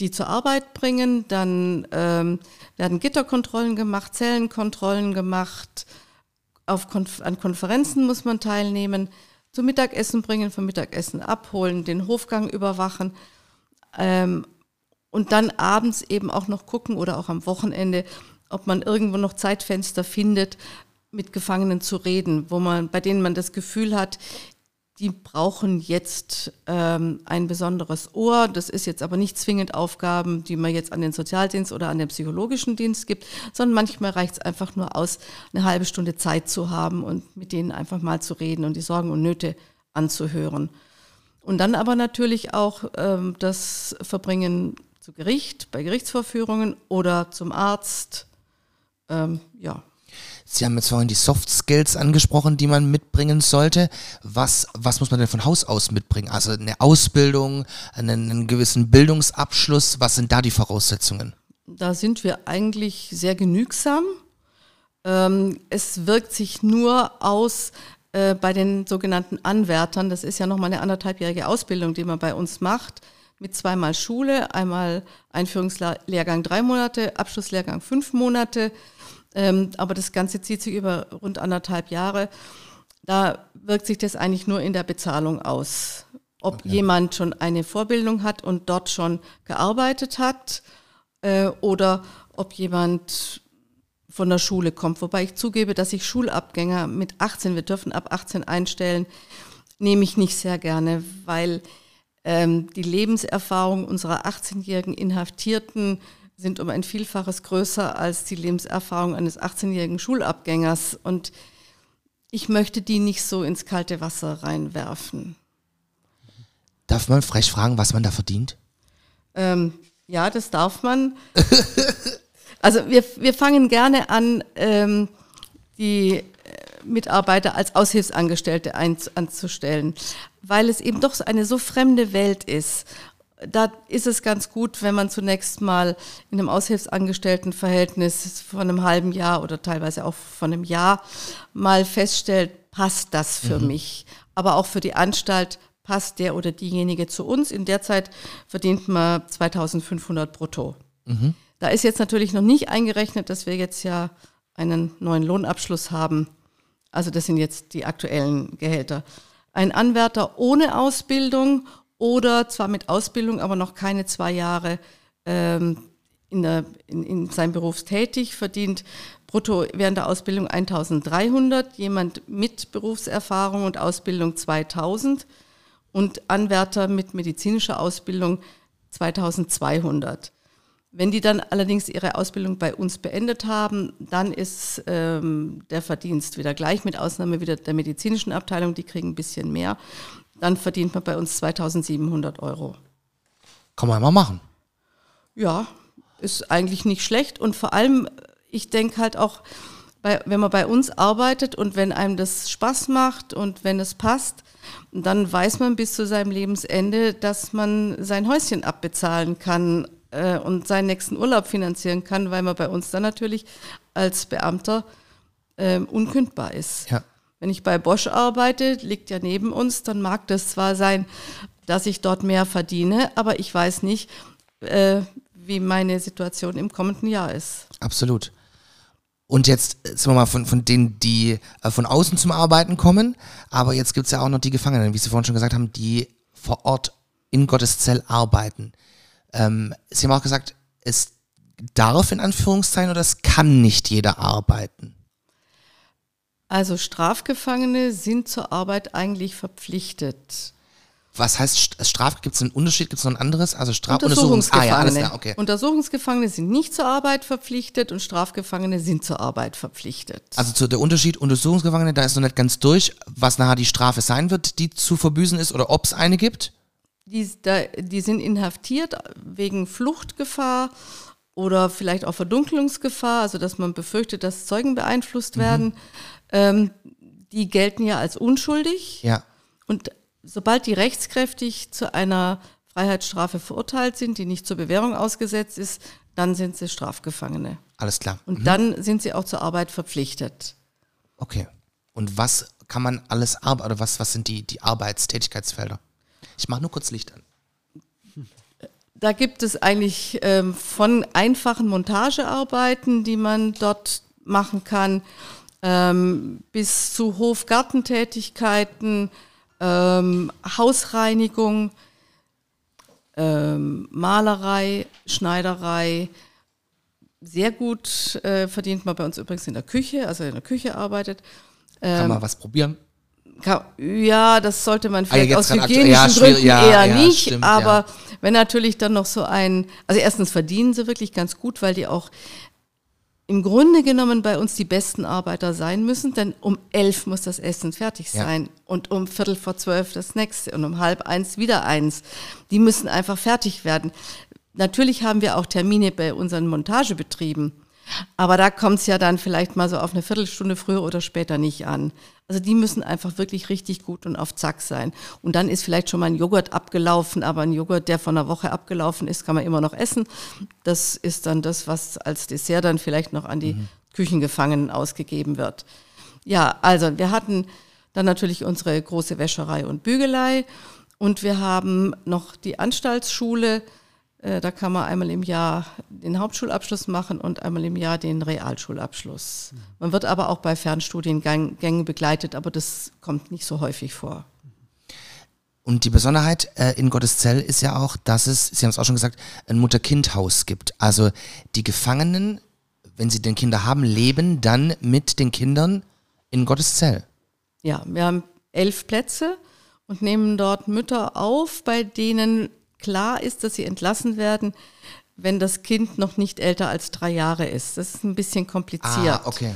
D: die zur Arbeit bringen. Dann ähm, werden Gitterkontrollen gemacht, Zellenkontrollen gemacht. Auf Konf an Konferenzen muss man teilnehmen. Zum Mittagessen bringen, vom Mittagessen abholen, den Hofgang überwachen. Ähm, und dann abends eben auch noch gucken oder auch am Wochenende, ob man irgendwo noch Zeitfenster findet, mit Gefangenen zu reden, wo man, bei denen man das Gefühl hat, die brauchen jetzt ähm, ein besonderes Ohr. Das ist jetzt aber nicht zwingend Aufgaben, die man jetzt an den Sozialdienst oder an den psychologischen Dienst gibt, sondern manchmal reicht es einfach nur aus, eine halbe Stunde Zeit zu haben und mit denen einfach mal zu reden und die Sorgen und Nöte anzuhören. Und dann aber natürlich auch ähm, das Verbringen zu Gericht, bei Gerichtsvorführungen oder zum Arzt ähm, ja.
C: Sie haben jetzt vorhin die Soft Skills angesprochen, die man mitbringen sollte. Was, was muss man denn von Haus aus mitbringen? Also eine Ausbildung, einen, einen gewissen Bildungsabschluss. Was sind da die Voraussetzungen?
D: Da sind wir eigentlich sehr genügsam. Ähm, es wirkt sich nur aus äh, bei den sogenannten Anwärtern. Das ist ja nochmal eine anderthalbjährige Ausbildung, die man bei uns macht mit zweimal Schule, einmal Einführungslehrgang drei Monate, Abschlusslehrgang fünf Monate. Ähm, aber das Ganze zieht sich über rund anderthalb Jahre. Da wirkt sich das eigentlich nur in der Bezahlung aus. Ob okay. jemand schon eine Vorbildung hat und dort schon gearbeitet hat äh, oder ob jemand von der Schule kommt. Wobei ich zugebe, dass ich Schulabgänger mit 18, wir dürfen ab 18 einstellen, nehme ich nicht sehr gerne, weil die Lebenserfahrung unserer 18-jährigen Inhaftierten sind um ein Vielfaches größer als die Lebenserfahrung eines 18-jährigen Schulabgängers. Und ich möchte die nicht so ins kalte Wasser reinwerfen.
C: Darf man frech fragen, was man da verdient?
D: Ähm, ja, das darf man. *laughs* also wir, wir fangen gerne an, ähm, die Mitarbeiter als Aushilfsangestellte anzustellen, weil es eben doch eine so fremde Welt ist. Da ist es ganz gut, wenn man zunächst mal in einem Aushilfsangestelltenverhältnis von einem halben Jahr oder teilweise auch von einem Jahr mal feststellt, passt das für mhm. mich. Aber auch für die Anstalt passt der oder diejenige zu uns. In der Zeit verdient man 2500 brutto. Mhm. Da ist jetzt natürlich noch nicht eingerechnet, dass wir jetzt ja einen neuen Lohnabschluss haben. Also das sind jetzt die aktuellen Gehälter. Ein Anwärter ohne Ausbildung oder zwar mit Ausbildung, aber noch keine zwei Jahre ähm, in, der, in, in seinem Beruf tätig, verdient brutto während der Ausbildung 1300, jemand mit Berufserfahrung und Ausbildung 2000 und Anwärter mit medizinischer Ausbildung 2200. Wenn die dann allerdings ihre Ausbildung bei uns beendet haben, dann ist ähm, der Verdienst wieder gleich, mit Ausnahme wieder der medizinischen Abteilung, die kriegen ein bisschen mehr. Dann verdient man bei uns 2700 Euro.
C: Kann man mal machen.
D: Ja, ist eigentlich nicht schlecht und vor allem, ich denke halt auch, bei, wenn man bei uns arbeitet und wenn einem das Spaß macht und wenn es passt, dann weiß man bis zu seinem Lebensende, dass man sein Häuschen abbezahlen kann äh, und seinen nächsten Urlaub finanzieren kann, weil man bei uns dann natürlich als Beamter äh, unkündbar ist. Ja. Wenn ich bei Bosch arbeite, liegt ja neben uns, dann mag das zwar sein, dass ich dort mehr verdiene, aber ich weiß nicht, äh, wie meine Situation im kommenden Jahr ist.
C: Absolut. Und jetzt, äh, sagen wir mal, von, von denen, die äh, von außen zum Arbeiten kommen, aber jetzt gibt es ja auch noch die Gefangenen, wie Sie vorhin schon gesagt haben, die vor Ort in Gottes Zell arbeiten. Ähm, Sie haben auch gesagt, es darf in Anführungszeichen oder es kann nicht jeder arbeiten.
D: Also Strafgefangene sind zur Arbeit eigentlich verpflichtet.
C: Was heißt Straf? Gibt es einen Unterschied? Gibt es noch ein anderes? Also
D: Strafuntersuchungsgefangene. Ah, ja, klar, okay. Untersuchungsgefangene sind nicht zur Arbeit verpflichtet und Strafgefangene sind zur Arbeit verpflichtet.
C: Also zu, der Unterschied Untersuchungsgefangene, da ist noch nicht ganz durch, was nachher die Strafe sein wird, die zu verbüßen ist oder ob es eine gibt?
D: Die, die sind inhaftiert wegen Fluchtgefahr oder vielleicht auch Verdunkelungsgefahr, also dass man befürchtet, dass Zeugen beeinflusst werden. Mhm. Ähm, die gelten ja als unschuldig.
C: Ja.
D: Und sobald die rechtskräftig zu einer Freiheitsstrafe verurteilt sind, die nicht zur Bewährung ausgesetzt ist, dann sind sie Strafgefangene.
C: Alles klar.
D: Und mhm. dann sind sie auch zur Arbeit verpflichtet.
C: Okay. Und was kann man alles arbeiten, oder was, was sind die, die Arbeitstätigkeitsfelder? Ich mache nur kurz Licht an.
D: Da gibt es eigentlich ähm, von einfachen Montagearbeiten, die man dort machen kann, ähm, bis zu Hofgartentätigkeiten, ähm, Hausreinigung, ähm, Malerei, Schneiderei. Sehr gut äh, verdient man bei uns übrigens in der Küche, also in der Küche arbeitet.
C: Ähm, Kann man was probieren?
D: Ja, das sollte man ah, vielleicht ah, aus hygienischen ja, Gründen ja, eher ja, nicht. Stimmt, aber wenn natürlich dann noch so ein, also erstens verdienen sie wirklich ganz gut, weil die auch im Grunde genommen bei uns die besten Arbeiter sein müssen, denn um elf muss das Essen fertig sein und um Viertel vor zwölf das nächste und um halb eins wieder eins. Die müssen einfach fertig werden. Natürlich haben wir auch Termine bei unseren Montagebetrieben. Aber da kommt es ja dann vielleicht mal so auf eine Viertelstunde früher oder später nicht an. Also die müssen einfach wirklich richtig gut und auf Zack sein. Und dann ist vielleicht schon mal ein Joghurt abgelaufen, aber ein Joghurt, der von einer Woche abgelaufen ist, kann man immer noch essen. Das ist dann das, was als Dessert dann vielleicht noch an die mhm. Küchengefangenen ausgegeben wird. Ja, also wir hatten dann natürlich unsere große Wäscherei und Bügelei und wir haben noch die Anstaltsschule da kann man einmal im Jahr den Hauptschulabschluss machen und einmal im Jahr den Realschulabschluss. Man wird aber auch bei Fernstudiengängen begleitet, aber das kommt nicht so häufig vor.
C: Und die Besonderheit äh, in Gottes Zell ist ja auch, dass es, Sie haben es auch schon gesagt, ein Mutter-Kind-Haus gibt. Also die Gefangenen, wenn sie den Kinder haben, leben dann mit den Kindern in Gottes Zell.
D: Ja, wir haben elf Plätze und nehmen dort Mütter auf, bei denen klar ist, dass sie entlassen werden, wenn das Kind noch nicht älter als drei Jahre ist. Das ist ein bisschen kompliziert.
C: Ah, okay.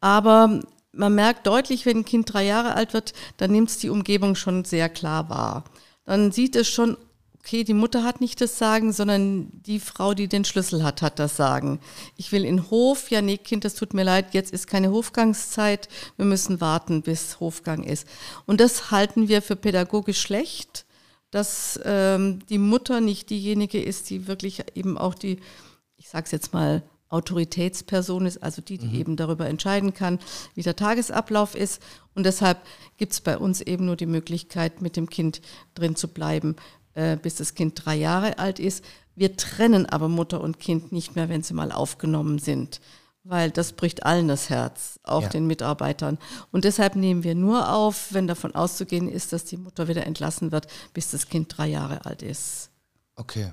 D: Aber man merkt deutlich, wenn ein Kind drei Jahre alt wird, dann nimmt es die Umgebung schon sehr klar wahr. Dann sieht es schon, okay, die Mutter hat nicht das Sagen, sondern die Frau, die den Schlüssel hat, hat das Sagen. Ich will in Hof, ja nee, Kind, das tut mir leid, jetzt ist keine Hofgangszeit, wir müssen warten, bis Hofgang ist. Und das halten wir für pädagogisch schlecht, dass ähm, die Mutter nicht diejenige ist, die wirklich eben auch die, ich sage es jetzt mal, Autoritätsperson ist, also die, die mhm. eben darüber entscheiden kann, wie der Tagesablauf ist. Und deshalb gibt es bei uns eben nur die Möglichkeit, mit dem Kind drin zu bleiben, äh, bis das Kind drei Jahre alt ist. Wir trennen aber Mutter und Kind nicht mehr, wenn sie mal aufgenommen sind, weil das bricht allen das Herz, auch ja. den Mitarbeitern. Und deshalb nehmen wir nur auf, wenn davon auszugehen ist, dass die Mutter wieder entlassen wird, bis das Kind drei Jahre alt ist.
C: Okay.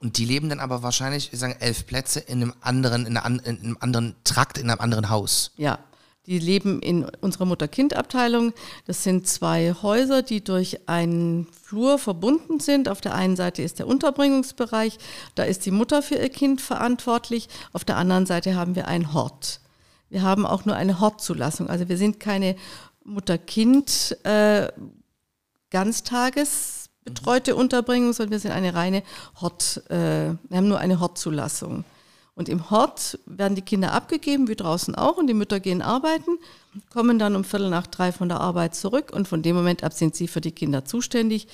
C: Und die leben dann aber wahrscheinlich, ich sage, elf Plätze in einem anderen, in einem, in einem anderen Trakt, in einem anderen Haus.
D: Ja, die leben in unserer Mutter-Kind-Abteilung. Das sind zwei Häuser, die durch einen Flur verbunden sind. Auf der einen Seite ist der Unterbringungsbereich, da ist die Mutter für ihr Kind verantwortlich. Auf der anderen Seite haben wir einen Hort. Wir haben auch nur eine Hortzulassung. Also wir sind keine Mutter-Kind äh, Ganztages betreute Unterbringung, sondern wir sind eine reine Hort, äh, wir haben nur eine Hortzulassung. Und im Hort werden die Kinder abgegeben, wie draußen auch, und die Mütter gehen arbeiten, kommen dann um Viertel nach drei von der Arbeit zurück und von dem Moment ab sind sie für die Kinder zuständig.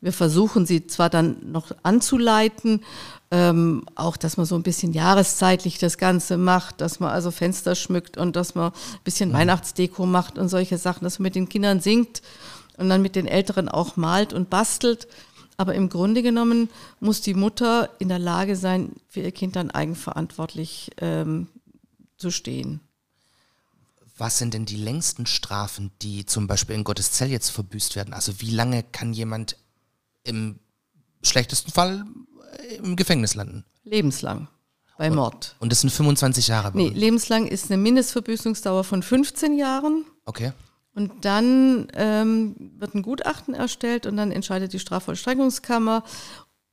D: Wir versuchen sie zwar dann noch anzuleiten, ähm, auch dass man so ein bisschen jahreszeitlich das Ganze macht, dass man also Fenster schmückt und dass man ein bisschen mhm. Weihnachtsdeko macht und solche Sachen, dass man mit den Kindern singt und dann mit den Älteren auch malt und bastelt. Aber im Grunde genommen muss die Mutter in der Lage sein, für ihr Kind dann eigenverantwortlich ähm, zu stehen.
C: Was sind denn die längsten Strafen, die zum Beispiel in Gottes Zell jetzt verbüßt werden? Also wie lange kann jemand im schlechtesten Fall äh, im Gefängnis landen?
D: Lebenslang bei Mord.
C: Und das sind 25 Jahre?
D: Nee, lebenslang ist eine Mindestverbüßungsdauer von 15 Jahren.
C: Okay.
D: Und dann ähm, wird ein Gutachten erstellt und dann entscheidet die Strafvollstreckungskammer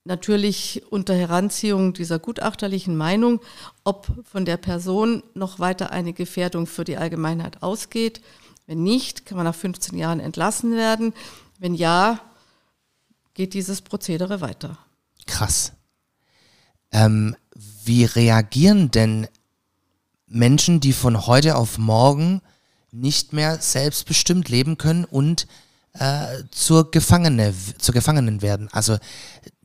D: natürlich unter Heranziehung dieser gutachterlichen Meinung, ob von der Person noch weiter eine Gefährdung für die Allgemeinheit ausgeht. Wenn nicht, kann man nach 15 Jahren entlassen werden. Wenn ja, geht dieses Prozedere weiter.
C: Krass. Ähm, wie reagieren denn Menschen, die von heute auf morgen nicht mehr selbstbestimmt leben können und äh, zur Gefangene, zur Gefangenen werden. Also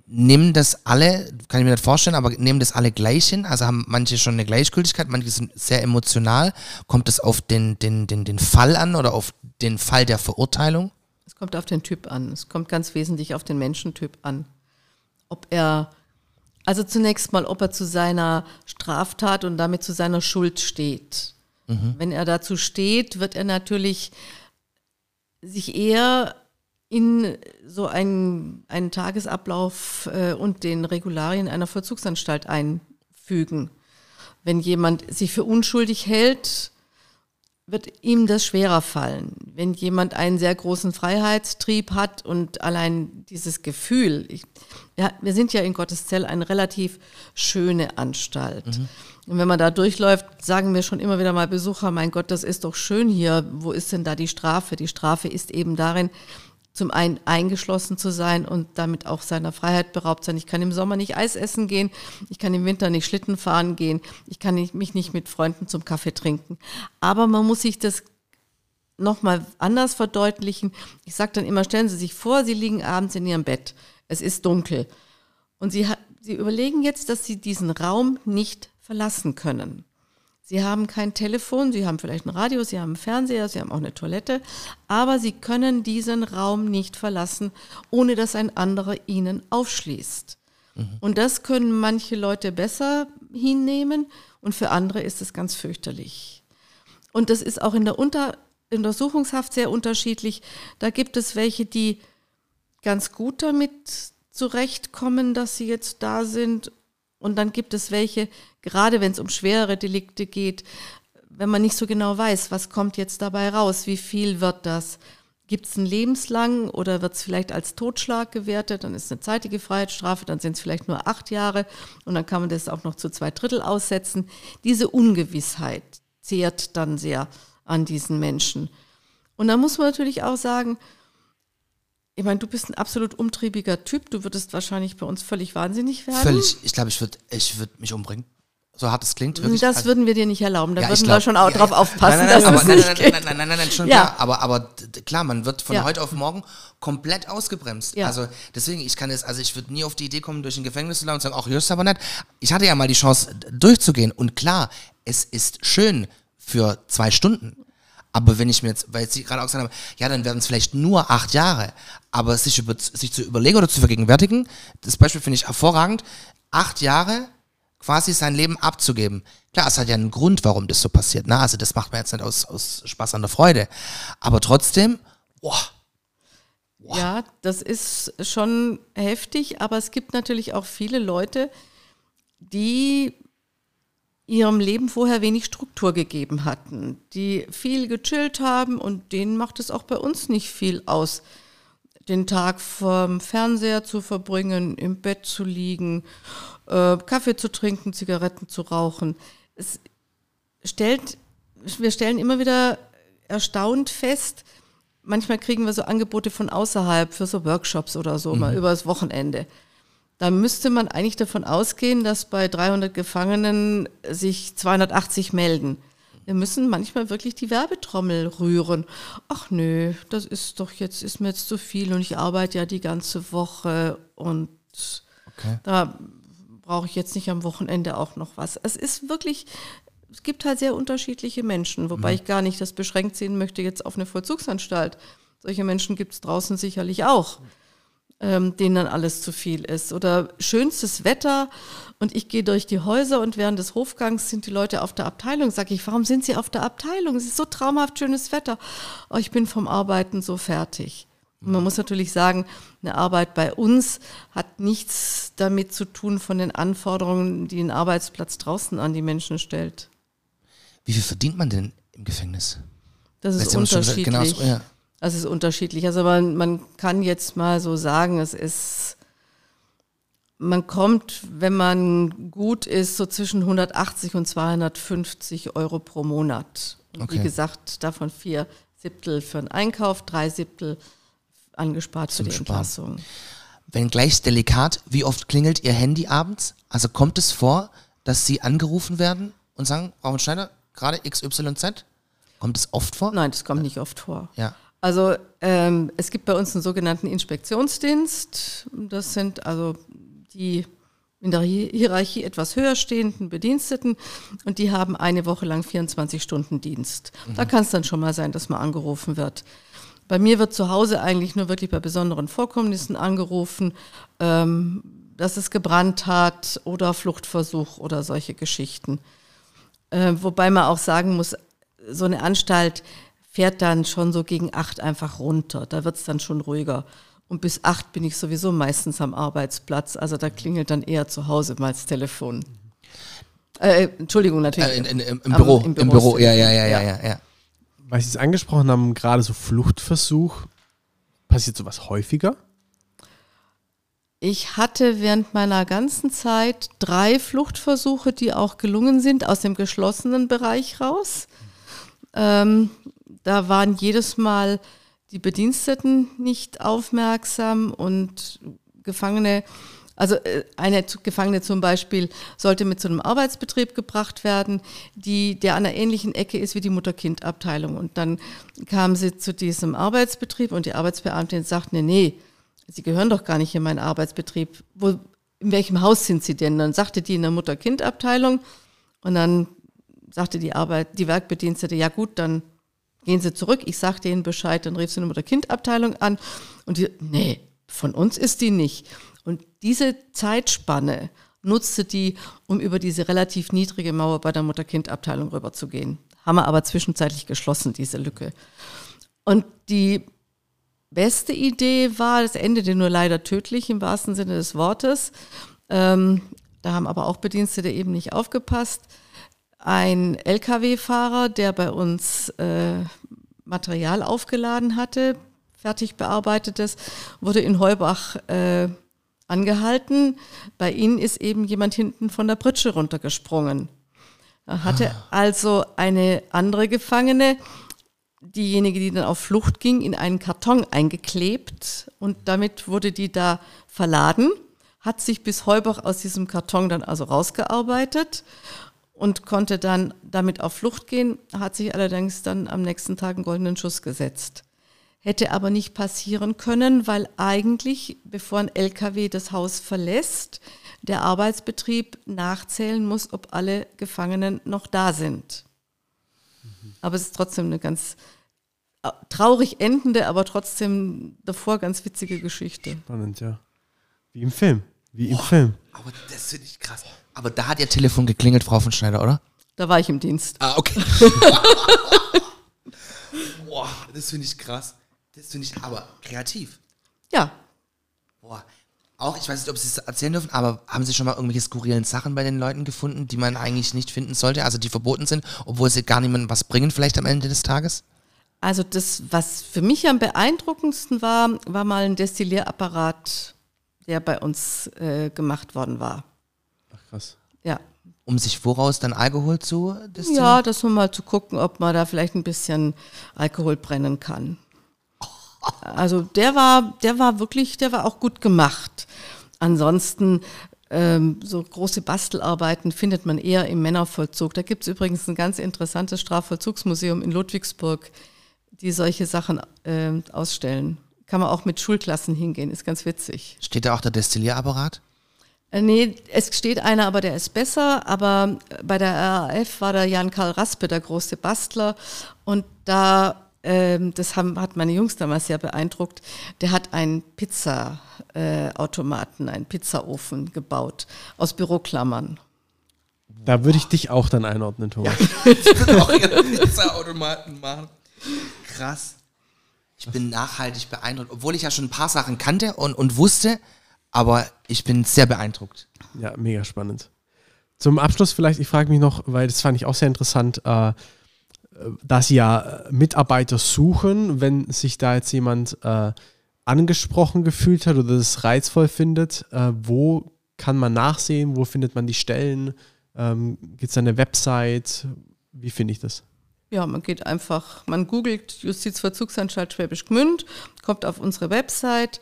C: nehmen das alle, kann ich mir nicht vorstellen, aber nehmen das alle gleich hin? Also haben manche schon eine Gleichgültigkeit, manche sind sehr emotional. Kommt es auf den, den, den, den Fall an oder auf den Fall der Verurteilung?
D: Es kommt auf den Typ an. Es kommt ganz wesentlich auf den Menschentyp an. Ob er, also zunächst mal, ob er zu seiner Straftat und damit zu seiner Schuld steht. Mhm. Wenn er dazu steht, wird er natürlich sich eher in so einen, einen Tagesablauf äh, und den Regularien einer Vollzugsanstalt einfügen. Wenn jemand sich für unschuldig hält, wird ihm das schwerer fallen. Wenn jemand einen sehr großen Freiheitstrieb hat und allein dieses Gefühl, ich, ja, wir sind ja in Gottes Zell eine relativ schöne Anstalt. Mhm. Und wenn man da durchläuft, sagen mir schon immer wieder mal Besucher, mein Gott, das ist doch schön hier. Wo ist denn da die Strafe? Die Strafe ist eben darin, zum einen eingeschlossen zu sein und damit auch seiner Freiheit beraubt sein. Ich kann im Sommer nicht Eis essen gehen, ich kann im Winter nicht Schlitten fahren gehen, ich kann mich nicht mit Freunden zum Kaffee trinken. Aber man muss sich das nochmal anders verdeutlichen. Ich sage dann immer, stellen Sie sich vor, Sie liegen abends in Ihrem Bett, es ist dunkel und Sie, Sie überlegen jetzt, dass Sie diesen Raum nicht verlassen können. Sie haben kein Telefon, Sie haben vielleicht ein Radio, Sie haben einen Fernseher, Sie haben auch eine Toilette, aber Sie können diesen Raum nicht verlassen, ohne dass ein anderer Ihnen aufschließt. Mhm. Und das können manche Leute besser hinnehmen und für andere ist es ganz fürchterlich. Und das ist auch in der Unter Untersuchungshaft sehr unterschiedlich. Da gibt es welche, die ganz gut damit zurechtkommen, dass sie jetzt da sind. Und dann gibt es welche, gerade wenn es um schwerere Delikte geht, wenn man nicht so genau weiß, was kommt jetzt dabei raus, wie viel wird das, gibt es einen lebenslang oder wird es vielleicht als Totschlag gewertet, dann ist eine zeitige Freiheitsstrafe, dann sind es vielleicht nur acht Jahre und dann kann man das auch noch zu zwei Drittel aussetzen. Diese Ungewissheit zehrt dann sehr an diesen Menschen. Und da muss man natürlich auch sagen, ich meine, du bist ein absolut umtriebiger Typ. Du würdest wahrscheinlich bei uns völlig wahnsinnig werden.
C: Völlig. Ich glaube, ich würde ich würd mich umbringen. So hart es klingt. Wirklich.
D: Das
C: Also-
D: würden wir dir nicht erlauben. Da
C: Ja,
D: würden
C: glaub-
D: wir schon auch
C: ja,
D: drauf aufpassen,
C: nein, nein, nein,
D: dass
C: aber,
D: es
C: nein,
D: nicht
C: nein, nein, nein, nein, nein, nein, schon
D: Ja.
C: klar. Aber, aber klar, man wird von heute auf morgen komplett ausgebremst. Also deswegen, ich kann es, also ich würde nie auf die Idee kommen, durch ein Gefängnis zu laufen und sagen, ach, hier ist aber nett. Ich hatte ja mal die Chance, durchzugehen. Und klar, es ist schön für zwei Stunden. Aber wenn ich mir jetzt, weil Sie gerade auch gesagt haben, ja, dann werden es vielleicht nur acht Jahre. Aber sich, über, sich zu überlegen oder zu vergegenwärtigen, das Beispiel finde ich hervorragend, acht Jahre quasi sein Leben abzugeben. Klar, es hat ja einen Grund, warum das so passiert. Ne? Also das macht man jetzt nicht aus, aus Spaß an der Freude. Aber trotzdem, boah,
D: Ja, das ist schon heftig, aber es gibt natürlich auch viele Leute, die ihrem Leben vorher wenig Struktur gegeben hatten, die viel gechillt haben und denen macht es auch bei uns nicht viel aus, den Tag vorm Fernseher zu verbringen, im Bett zu liegen, äh, Kaffee zu trinken, Zigaretten zu rauchen. Es stellt, wir stellen immer wieder erstaunt fest, manchmal kriegen wir so Angebote von außerhalb für so Workshops oder so, mal übers Wochenende. Da müsste man eigentlich davon ausgehen, dass bei 300 Gefangenen sich 280 melden. Wir müssen manchmal wirklich die Werbetrommel rühren. Ach nö, das ist doch jetzt, ist mir jetzt zu viel und ich arbeite ja die ganze Woche und
C: Okay.
D: da brauche ich jetzt nicht am Wochenende auch noch was. Es ist wirklich, es gibt halt sehr unterschiedliche Menschen, wobei ich gar nicht das beschränkt sehen möchte jetzt auf eine Vollzugsanstalt. Solche Menschen gibt es draußen sicherlich auch, ähm, denen dann alles zu viel ist. Oder schönstes Wetter und ich gehe durch die Häuser und während des Hofgangs sind die Leute auf der Abteilung. Sag ich, warum sind sie auf der Abteilung? Es ist so traumhaft schönes Wetter. Oh, ich bin vom Arbeiten so fertig. Und man muss natürlich sagen, eine Arbeit bei uns hat nichts damit zu tun von den Anforderungen, die ein Arbeitsplatz draußen an die Menschen stellt.
C: wie viel verdient man denn im Gefängnis?
D: Das ist
C: schon gesagt-
D: unterschiedlich.
C: Genau, so, ja.
D: Also es ist unterschiedlich. Also man, man kann jetzt mal so sagen, es ist, man kommt, wenn man gut ist, so zwischen 180 und 250 Euro pro Monat. Und
C: Okay.
D: Wie gesagt, davon vier Siebtel für den Einkauf, drei Siebtel angespart
C: Zum
D: für die
C: Sparen.
D: Entlassung.
C: Wenn gleich delikat, wie oft klingelt Ihr Handy abends? Also kommt es vor, dass Sie angerufen werden und sagen, Frau Schneider, gerade XYZ? Kommt es oft vor?
D: Nein, das kommt nicht oft vor.
C: Ja.
D: Also ähm, es gibt bei uns einen sogenannten Inspektionsdienst. Das sind also die in der Hi- Hierarchie etwas höher stehenden Bediensteten und die haben eine Woche lang 24 Stunden Dienst. Da kann es dann schon mal sein, dass man angerufen wird. Bei mir wird zu Hause eigentlich nur wirklich bei besonderen Vorkommnissen angerufen, ähm, dass es gebrannt hat oder Fluchtversuch oder solche Geschichten. Äh, wobei man auch sagen muss, so eine Anstalt fährt dann schon so gegen acht einfach runter. Da wird es dann schon ruhiger. Und bis acht bin ich sowieso meistens am Arbeitsplatz. Also da klingelt dann eher zu Hause mal das Telefon. Äh, Entschuldigung, natürlich.
C: Äh, in, in, im, Im
D: Am-
C: Büro.
D: im
C: Im
D: Büro
C: Büro,
D: ist
C: ja,
D: Telefon.
C: ja, ja, ja,
D: Ja.
C: ja, ja.
B: Weil Sie es angesprochen haben, gerade so Fluchtversuch. Passiert sowas häufiger?
D: Ich hatte während meiner ganzen Zeit drei Fluchtversuche, die auch gelungen sind, aus dem geschlossenen Bereich raus. Ähm, da waren jedes Mal die Bediensteten nicht aufmerksam und Gefangene, also äh, eine Gefangene zum Beispiel sollte mit zu einem Arbeitsbetrieb gebracht werden, die, der an einer ähnlichen Ecke ist wie die Mutter-Kind-Abteilung. Und dann kam sie zu diesem Arbeitsbetrieb und die Arbeitsbeamtin sagt, nee, nee, Sie gehören doch gar nicht in meinen Arbeitsbetrieb. Wo, in welchem Haus sind Sie denn? Dann sagte die in der Mutter-Kind-Abteilung und dann sagte die Arbeit, die Werkbedienstete, ja gut, dann gehen Sie zurück. Ich sagte Ihnen Bescheid, dann rief sie eine Mutter-Kind-Abteilung an und die, nee, von uns ist die nicht. Und diese Zeitspanne nutzte die, um über diese relativ niedrige Mauer bei der Mutter-Kind-Abteilung rüberzugehen. Haben wir aber zwischenzeitlich geschlossen, diese Lücke. Und die beste Idee war, das endete nur leider tödlich im wahrsten Sinne des Wortes. Ähm, da haben aber auch Bedienstete eben nicht aufgepasst. Ein Lkw-Fahrer, der bei uns äh, Material aufgeladen hatte, fertig bearbeitetes, wurde in Heubach äh, angehalten. Bei ihnen ist eben jemand hinten von der Pritsche runtergesprungen. Er hatte also eine andere Gefangene, diejenige, die dann auf Flucht ging, in einen Karton eingeklebt und damit wurde die da verladen, hat sich bis Heubach aus diesem Karton dann also rausgearbeitet und konnte dann damit auf Flucht gehen, hat sich allerdings dann am nächsten Tag einen goldenen Schuss gesetzt. Hätte aber nicht passieren können, weil eigentlich, bevor ein LKW das Haus verlässt, der Arbeitsbetrieb nachzählen muss, ob alle Gefangenen noch da sind. Aber es ist trotzdem eine ganz äh, traurig endende, aber trotzdem davor ganz witzige Geschichte.
B: Spannend, ja. Wie im Film. Wie im Film.
C: Aber das finde ich krass. Aber da hat ihr Telefon geklingelt, Frau von Schneider, oder?
D: Da war ich im Dienst.
C: Ah, okay. *laughs* Boah, das finde ich krass. Das finde ich aber kreativ.
D: Ja,
C: Boah. Auch, ich weiß nicht, ob Sie es erzählen dürfen, aber haben Sie schon mal irgendwelche skurrilen Sachen bei den Leuten gefunden, die man eigentlich nicht finden sollte, also die verboten sind, obwohl sie gar niemandem was bringen, vielleicht am Ende des Tages?
D: also das, was für mich am beeindruckendsten war, war mal ein Destillierapparat, der bei uns äh, gemacht worden war.
B: Ach, krass.
D: Ja.
C: Um sich woraus dann Alkohol zu destillieren?
D: Ja, das um mal zu gucken, ob man da vielleicht ein bisschen Alkohol brennen kann. Also der war, der war wirklich, der war auch gut gemacht. Ansonsten ähm, so große Bastelarbeiten findet man eher im Männervollzug. Da gibt es übrigens ein ganz interessantes Strafvollzugsmuseum in Ludwigsburg, die solche Sachen ähm, ausstellen. Kann man auch mit Schulklassen hingehen, ist ganz witzig.
C: Steht da auch der Destillierapparat?
D: Äh, Nee, es steht einer, aber der ist besser. Aber bei der RAF war der Jan-Karl Raspe der große Bastler. Und da, ähm, das haben, hat meine Jungs damals sehr beeindruckt, der hat einen Pizza-Automaten, einen Pizzaofen gebaut aus Büroklammern.
B: Da würde ich dich auch dann einordnen, Thomas.
C: Ich will auch ihre Pizzaautomaten machen. Krass. Ich bin nachhaltig beeindruckt, obwohl ich ja schon ein paar Sachen kannte und, und wusste, aber ich bin sehr beeindruckt.
B: Ja, mega spannend. Zum Abschluss vielleicht, ich frage mich noch, weil das fand ich auch sehr interessant, äh, dass Sie ja äh, Mitarbeiter suchen, wenn sich da jetzt jemand äh, angesprochen gefühlt hat oder das reizvoll findet, äh, wo kann man nachsehen, wo findet man die Stellen, ähm, gibt es eine Website, wie finde ich das?
D: Ja, man geht einfach, man googelt Justizvollzugsanstalt Schwäbisch Gmünd, kommt auf unsere Website,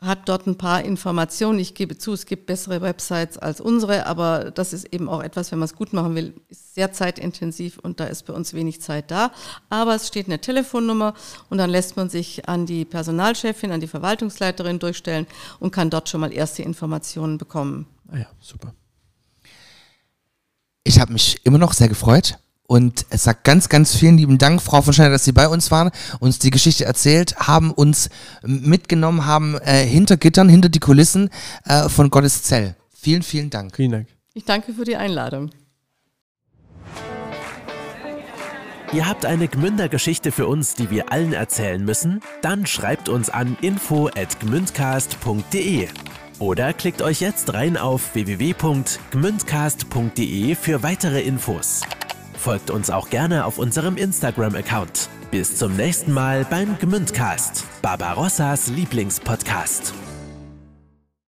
D: hat dort ein paar Informationen. Ich gebe zu, es gibt bessere Websites als unsere, aber das ist eben auch etwas, wenn man es gut machen will, ist sehr zeitintensiv und da ist bei uns wenig Zeit da. Aber es steht eine Telefonnummer und dann lässt man sich an die Personalchefin, an die Verwaltungsleiterin durchstellen und kann dort schon mal erste Informationen bekommen.
B: Ah ja, super.
C: Ich habe mich immer noch sehr gefreut und es sagt ganz, ganz vielen lieben Dank, Frau von Schneider, dass Sie bei uns waren, uns die Geschichte erzählt haben, uns mitgenommen haben äh, hinter Gittern, hinter die Kulissen äh, von Gottes Zell. Vielen, vielen Dank.
B: Vielen Dank.
D: Ich danke für die Einladung.
A: Ihr habt eine Gmünder-Geschichte für uns, die wir allen erzählen müssen? Dann schreibt uns an info@gmündcast.de oder klickt euch jetzt rein auf www.gmündcast.de für weitere Infos. Folgt uns auch gerne auf unserem Instagram-Account. Bis zum nächsten Mal beim Gmündcast, Barbarossas Lieblingspodcast.